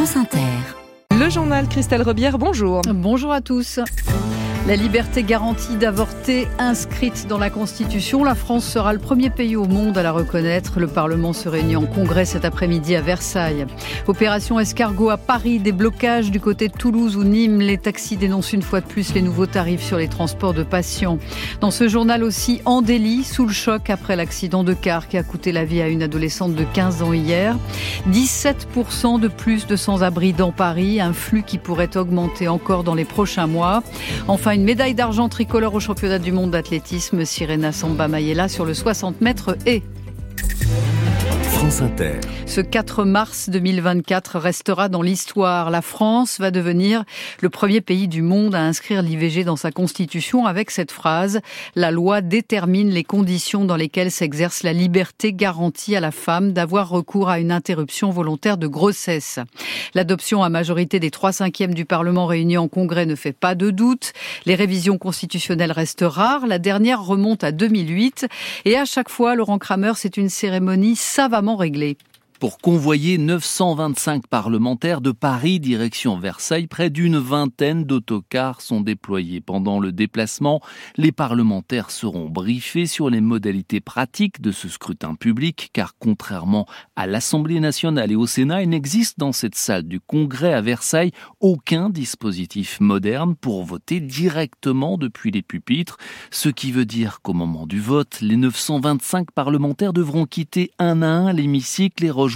France Inter. Le journal Christelle Rebière, bonjour. Bonjour à tous. La liberté garantie d'avorter inscrite dans la Constitution, la France sera le premier pays au monde à la reconnaître. Le Parlement se réunit en congrès cet après-midi à Versailles. Opération escargot à Paris, des blocages du côté de Toulouse ou Nîmes. Les taxis dénoncent une fois de plus les nouveaux tarifs sur les transports de patients. Dans ce journal aussi, en délit, sous le choc après l'accident de car qui a coûté la vie à une adolescente de 15 ans hier. 17% de plus de sans-abri dans Paris, un flux qui pourrait augmenter encore dans les prochains mois. Enfin, une médaille d'argent tricolore au championnat du monde d'athlétisme. Sirena Samba Mayela sur le 60 mètres et ce 4 mars 2024 restera dans l'histoire. La France va devenir le premier pays du monde à inscrire l'IVG dans sa constitution avec cette phrase La loi détermine les conditions dans lesquelles s'exerce la liberté garantie à la femme d'avoir recours à une interruption volontaire de grossesse. L'adoption à majorité des trois cinquièmes du Parlement réunis en congrès ne fait pas de doute. Les révisions constitutionnelles restent rares. La dernière remonte à 2008 et à chaque fois, Laurent Kramer, c'est une cérémonie savamment réglé pour convoyer 925 parlementaires de Paris direction Versailles. Près d'une vingtaine d'autocars sont déployés. Pendant le déplacement, les parlementaires seront briefés sur les modalités pratiques de ce scrutin public, car contrairement à l'Assemblée nationale et au Sénat, il n'existe dans cette salle du Congrès à Versailles aucun dispositif moderne pour voter directement depuis les pupitres, ce qui veut dire qu'au moment du vote, les 925 parlementaires devront quitter un à un l'hémicycle et rejoindre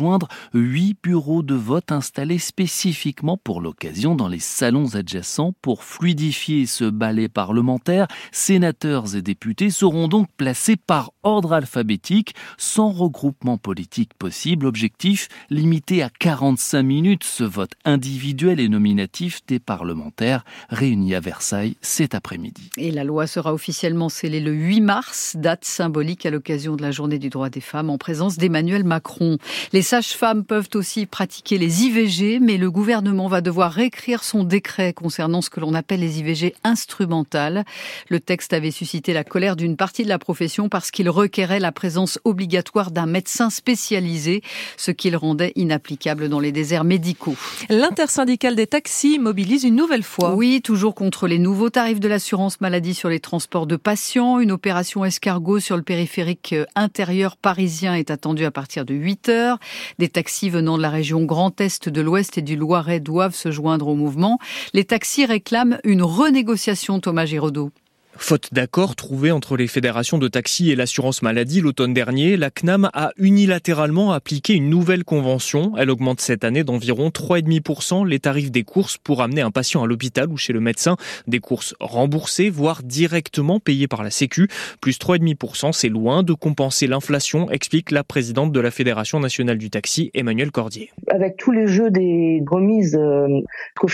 huit bureaux de vote installés spécifiquement pour l'occasion dans les salons adjacents pour fluidifier ce ballet parlementaire. Sénateurs et députés seront donc placés par ordre alphabétique sans regroupement politique possible. Objectif limité à 45 minutes ce vote individuel et nominatif des parlementaires réunis à Versailles cet après-midi. Et la loi sera officiellement scellée le 8 mars, date symbolique à l'occasion de la journée du droit des femmes en présence d'Emmanuel Macron. Les sages-femmes peuvent aussi pratiquer les IVG, mais le gouvernement va devoir réécrire son décret concernant ce que l'on appelle les IVG instrumentales. Le texte avait suscité la colère d'une partie de la profession parce qu'il requérait la présence obligatoire d'un médecin spécialisé, ce qu'il rendait inapplicable dans les déserts médicaux. L'intersyndicale des taxis mobilise une nouvelle fois. Oui, toujours contre les nouveaux tarifs de l'assurance maladie sur les transports de patients. Une opération escargot sur le périphérique intérieur parisien est attendue à partir de 8 heures. Des taxis venant de la région Grand Est, de l'Ouest et du Loiret doivent se joindre au mouvement. Les taxis réclament une renégociation, Thomas Giraudot. Faute d'accord trouvé entre les fédérations de taxi et l'assurance maladie l'automne dernier, la CNAM a unilatéralement appliqué une nouvelle convention. Elle augmente cette année d'environ 3,5% les tarifs des courses pour amener un patient à l'hôpital ou chez le médecin. Des courses remboursées, voire directement payées par la Sécu. Plus 3,5%, c'est loin de compenser l'inflation, explique la présidente de la Fédération nationale du taxi, Emmanuel Cordier. Avec tous les jeux des remises, euh,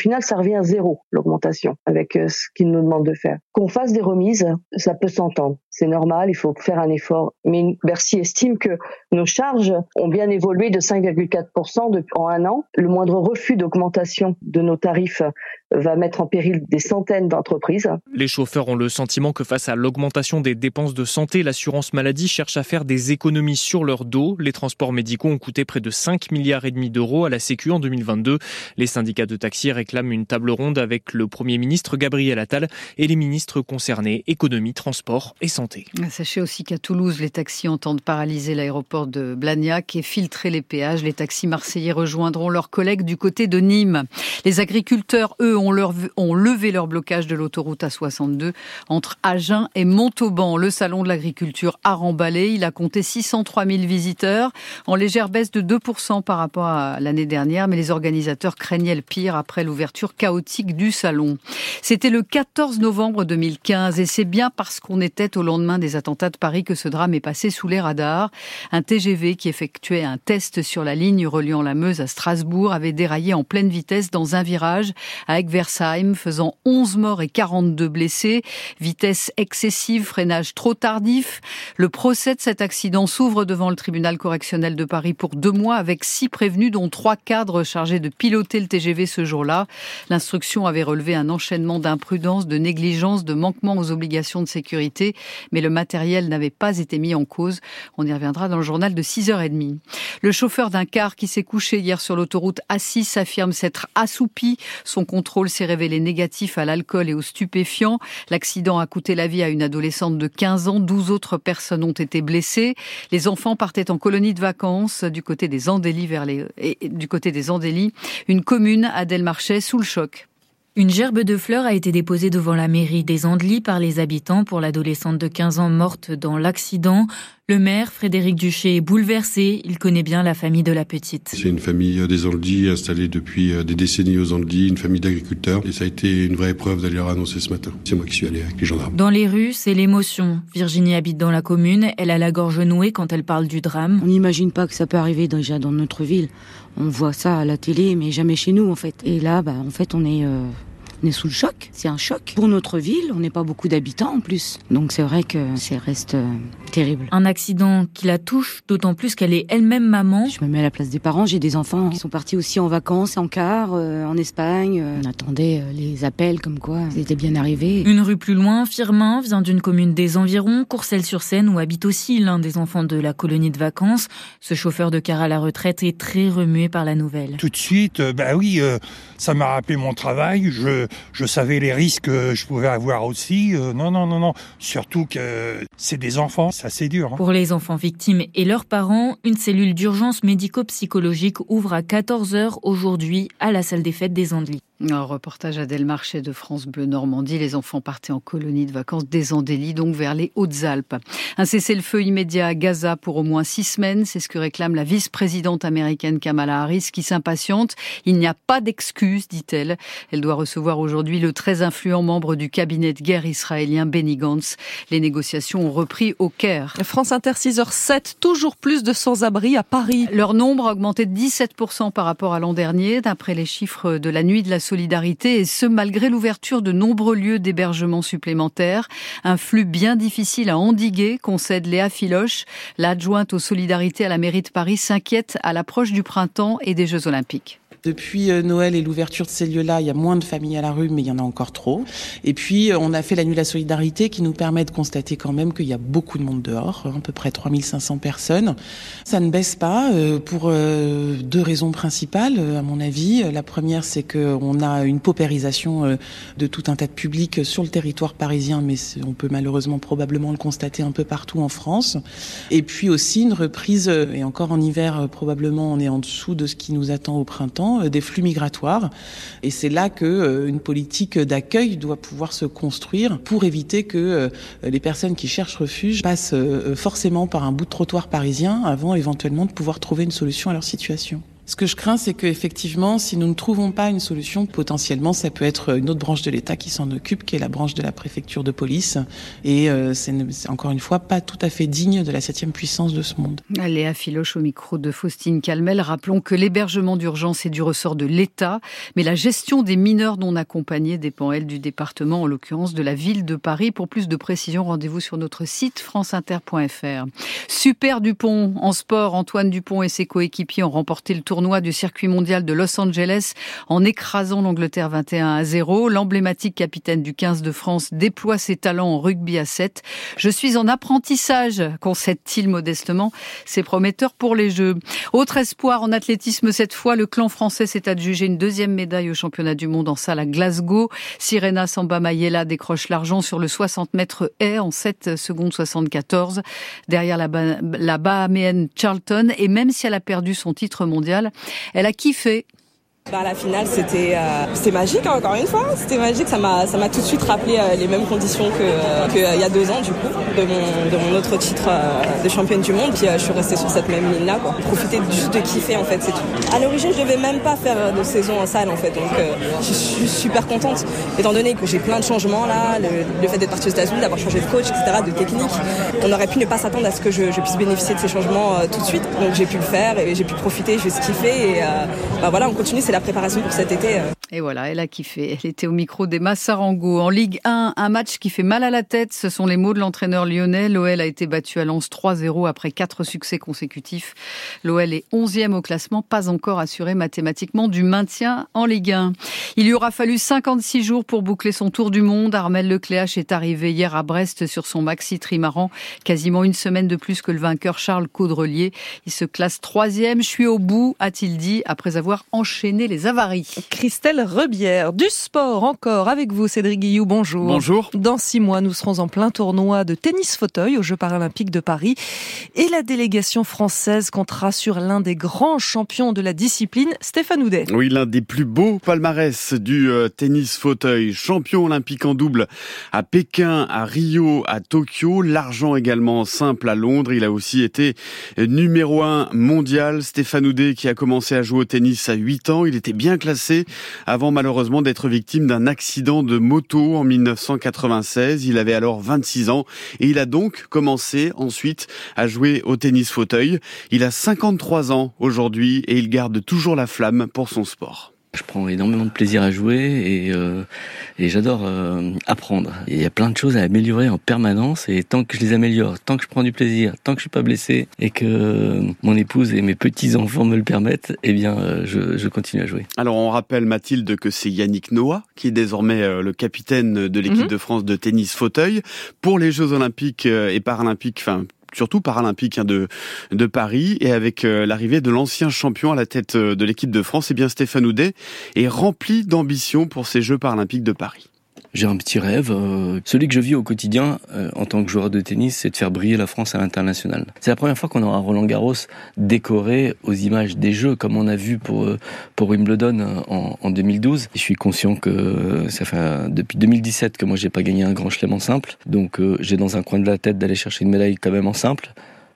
final, ça revient à zéro, l'augmentation, avec euh, ce qu'ils nous demandent de faire. Qu'on fasse des remise, ça peut s'entendre. C'est normal, il faut faire un effort. Mais Bercy estime que nos charges ont bien évolué de 5,4% en un an. Le moindre refus d'augmentation de nos tarifs va mettre en péril des centaines d'entreprises. Les chauffeurs ont le sentiment que face à l'augmentation des dépenses de santé, l'assurance maladie cherche à faire des économies sur leur dos. Les transports médicaux ont coûté près de 5 milliards et demi d'euros à la Sécu en 2022. Les syndicats de taxi réclament une table ronde avec le Premier ministre Gabriel Attal et les ministres concernés économie, transport et santé. Sachez aussi qu'à Toulouse, les taxis entendent paralyser l'aéroport de Blagnac et filtrer les péages. Les taxis marseillais rejoindront leurs collègues du côté de Nîmes. Les agriculteurs, eux, ont, ont levé leur blocage de l'autoroute A62 entre Agen et Montauban. Le salon de l'agriculture a remballé. Il a compté 603 000 visiteurs, en légère baisse de 2% par rapport à l'année dernière, mais les organisateurs craignaient le pire après l'ouverture chaotique du salon. C'était le 14 novembre 2015 et c'est bien parce qu'on était au lendemain des attentats de Paris que ce drame est passé sous les radars. Un TGV qui effectuait un test sur la ligne reliant la Meuse à Strasbourg avait déraillé en pleine vitesse dans un virage avec Versheim, faisant 11 morts et 42 blessés. Vitesse excessive, freinage trop tardif. Le procès de cet accident s'ouvre devant le tribunal correctionnel de Paris pour deux mois avec six prévenus, dont trois cadres chargés de piloter le TGV ce jour-là. L'instruction avait relevé un enchaînement d'imprudence, de négligence, de manquement aux obligations de sécurité, mais le matériel n'avait pas été mis en cause. On y reviendra dans le journal de 6h30. Le chauffeur d'un car qui s'est couché hier sur l'autoroute A6 affirme s'être assoupi. Son contrôle s'est révélé négatif à l'alcool et aux stupéfiants. L'accident a coûté la vie à une adolescente de 15 ans. 12 autres personnes ont été blessées. Les enfants partaient en colonie de vacances du côté des Andélis du côté des Andélis, une commune à Delmarchais sous le choc. Une gerbe de fleurs a été déposée devant la mairie des Andelys par les habitants pour l'adolescente de 15 ans morte dans l'accident. Le maire, Frédéric Duché, est bouleversé. Il connaît bien la famille de la petite. C'est une famille des Andelys installée depuis euh, des décennies aux Andelys, une famille d'agriculteurs. Et ça a été une vraie épreuve d'aller leur annoncer ce matin. C'est moi qui suis allé avec les gendarmes. Dans les rues, c'est l'émotion. Virginie habite dans la commune. Elle a la gorge nouée quand elle parle du drame. On n'imagine pas que ça peut arriver déjà dans notre ville. On voit ça à la télé, mais jamais chez nous en fait. Et là, bah, en fait, on est euh, on est sous le choc. C'est un choc pour notre ville. On n'est pas beaucoup d'habitants en plus. Donc c'est vrai que ça reste euh, terrible. Un accident qui la touche, d'autant plus qu'elle est elle-même maman. Je me mets à la place des parents. J'ai des enfants qui sont partis aussi en vacances, en car, euh, en Espagne. On attendait euh, les appels comme quoi c'était bien arrivé. Une rue plus loin, Firmin vient d'une commune des environs, Courcelles-sur-Seine, où habite aussi l'un des enfants de la colonie de vacances. Ce chauffeur de car à la retraite est très remué par la nouvelle. Tout de suite, bah oui, ça m'a rappelé mon travail. Je, je savais les risques que je pouvais avoir aussi. Euh, non, non, non, non. Surtout que c'est des enfants, ça c'est dur. Hein. Pour les enfants victimes et leurs parents, une cellule d'urgence médico-psychologique ouvre à 14h aujourd'hui à la salle des fêtes des Andelys. Un reportage à Delmarchais de France Bleu Normandie. Les enfants partaient en colonie de vacances des Andélis, donc vers les Hautes-Alpes. Un cessez-le-feu immédiat à Gaza pour au moins six semaines, c'est ce que réclame la vice-présidente américaine Kamala Harris, qui s'impatiente. Il n'y a pas d'excuse, dit-elle. Elle doit recevoir aujourd'hui le très influent membre du cabinet de guerre israélien Benny Gantz. Les négociations ont repris au Caire. France Inter 6h07, toujours plus de sans-abri à Paris. Leur nombre a augmenté de 17% par rapport à l'an dernier, d'après les chiffres de la nuit de la solidarité, et ce malgré l'ouverture de nombreux lieux d'hébergement supplémentaires. Un flux bien difficile à endiguer, concède Léa Filoche. L'adjointe aux solidarités à la mairie de Paris s'inquiète à l'approche du printemps et des Jeux olympiques. Depuis euh, Noël et l'ouverture de ces lieux-là, il y a moins de familles à la rue, mais il y en a encore trop. Et puis, euh, on a fait la nuit de la solidarité qui nous permet de constater quand même qu'il y a beaucoup de monde dehors, à peu près 3500 personnes. Ça ne baisse pas euh, pour deux raisons principales, à mon avis. La première, c'est qu'on a une paupérisation de tout un tas de publics sur le territoire parisien, mais on peut malheureusement probablement le constater un peu partout en France. Et puis aussi une reprise, et encore en hiver, probablement on est en dessous de ce qui nous attend au printemps euh, des flux migratoires. Et c'est là que euh, une politique d'accueil doit pouvoir se construire pour éviter que euh, les personnes qui cherchent refuge passent forcément par un bout de trottoir parisien avant éventuellement de pouvoir trouver une solution à leur situation. Ce que je crains, c'est qu'effectivement, si nous ne trouvons pas une solution, potentiellement, ça peut être une autre branche de l'État qui s'en occupe, qui est la branche de la préfecture de police. Et euh, c'est encore une fois pas tout à fait digne de la septième puissance de ce monde. Léa Filoche au micro de Faustine Calmel. Rappelons que l'hébergement d'urgence est du ressort de l'État, mais la gestion des mineurs non accompagnés dépend, elle, du département, en l'occurrence de la ville de Paris. Pour plus de précisions, rendez-vous sur notre site franceinter.fr. Super Dupont en sport, Antoine Dupont et ses coéquipiers ont remporté le tour du circuit mondial de Los Angeles en écrasant l'Angleterre 21 à 0. L'emblématique capitaine du 15 de France déploie ses talents en rugby à 7. Je suis en apprentissage, concède-t-il modestement. C'est prometteur pour les Jeux. Autre espoir en athlétisme cette fois, le clan français s'est adjugé une deuxième médaille au championnat du monde en salle à Glasgow. Sirena Samba Mayela décroche l'argent sur le 60 mètres haies en 7 secondes 74 derrière la, la Bahaméenne Charlton et même si elle a perdu son titre mondial, elle a kiffé bah, la finale, c'était euh, magique, hein, encore une fois. C'était magique. Ça m'a tout de suite rappelé euh, les mêmes conditions qu'il que, euh, y a deux ans, du coup, de mon, de mon autre titre de championne du monde. Puis je suis restée sur cette même ligne-là. Profiter juste de kiffer, en fait, c'est tout. À l'origine, je devais même pas faire de saison en salle, en fait. Donc, je suis super contente. Étant donné que j'ai plein de changements là, le, fait d'être partie aux États-Unis, d'avoir changé de coach, etc., de technique, on aurait pu ne pas s'attendre à ce que je, puisse bénéficier de ces changements tout de suite. Donc, j'ai pu le faire et j'ai pu profiter, j'ai kiffer. Et bah, voilà, on continue la préparation pour cet été. Et voilà, elle a kiffé. Elle était au micro des Massarango. En Ligue 1, un match qui fait mal à la tête. Ce sont les mots de l'entraîneur lyonnais. L'OL a été battu à Lens 3-0 après quatre succès consécutifs. L'OL est 11e au classement, pas encore assuré mathématiquement du maintien en Ligue 1. Il lui aura fallu 56 jours pour boucler son tour du monde. Armel Lecléache est arrivé hier à Brest sur son maxi trimaran. Quasiment une semaine de plus que le vainqueur Charles Caudrelier. Il se classe troisième. Je suis au bout, a-t-il dit, après avoir enchaîné les avaries. Christelle Rebière, du sport encore avec vous, Cédric Guillou. Bonjour. Bonjour. Dans six mois, nous serons en plein tournoi de tennis fauteuil aux Jeux paralympiques de Paris. Et la délégation française comptera sur l'un des grands champions de la discipline, Stéphane Houdet. Oui, l'un des plus beaux palmarès du euh, tennis fauteuil. Champion olympique en double à Pékin, à Rio, à Tokyo. L'argent également simple à Londres. Il a aussi été numéro un mondial. Stéphane Houdet qui a commencé à jouer au tennis à 8 ans. Il était bien classé avant malheureusement d'être victime d'un accident de moto en 1996. Il avait alors 26 ans et il a donc commencé ensuite à jouer au tennis fauteuil. Il a 53 ans aujourd'hui et il garde toujours la flamme pour son sport. Je prends énormément de plaisir à jouer et, euh, et j'adore euh, apprendre. Il y a plein de choses à améliorer en permanence et tant que je les améliore, tant que je prends du plaisir, tant que je suis pas blessé et que mon épouse et mes petits enfants me le permettent, eh bien euh, je, je, continue à jouer. Alors on rappelle Mathilde que c'est Yannick Noah qui est désormais euh, le capitaine de l'équipe -hmm. de France de tennis fauteuil pour les Jeux Olympiques et Paralympiques. Enfin surtout paralympique hein, de, de Paris. Et avec euh, l'arrivée de l'ancien champion à la tête euh, de l'équipe de France, eh bien Stéphane Houdet est rempli d'ambition pour ces Jeux paralympiques de Paris. J'ai un petit rêve, euh, celui que je vis au quotidien euh, en tant que joueur de tennis, c'est de faire briller la France à l'international. C'est la première fois qu'on aura Roland Garros décoré aux images des Jeux, comme on a vu pour euh, pour Wimbledon en, en 2012. Je suis conscient que ça fait depuis 2017 que moi j'ai pas gagné un grand chelem en simple, donc j'ai dans un coin de la tête d'aller chercher une médaille quand même en simple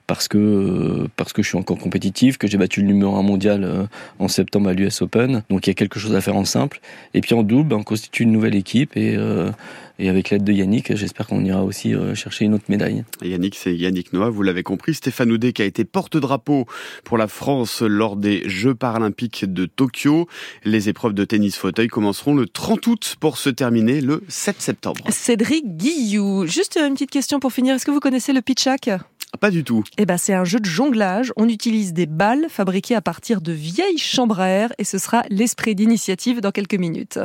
parce que parce que je suis encore compétitif, que j'ai battu le numéro 1 mondial en septembre à l'US Open. Donc il y a quelque chose à faire en simple. Et puis en double, on constitue une nouvelle équipe et euh, et avec l'aide de Yannick, j'espère qu'on ira aussi chercher une autre médaille. Et Yannick, c'est Yannick Noah, vous l'avez compris, Stéphane Houdet qui a été porte-drapeau pour la France lors des Jeux paralympiques de Tokyo. Les épreuves de tennis fauteuil commenceront le 30 août pour se terminer le 7 septembre. Cédric Guillou, juste une petite question pour finir. Est-ce que vous connaissez le pitchak pas du tout. Eh ben, c'est un jeu de jonglage. On utilise des balles fabriquées à partir de vieilles chambres à air et ce sera l'esprit d'initiative dans quelques minutes.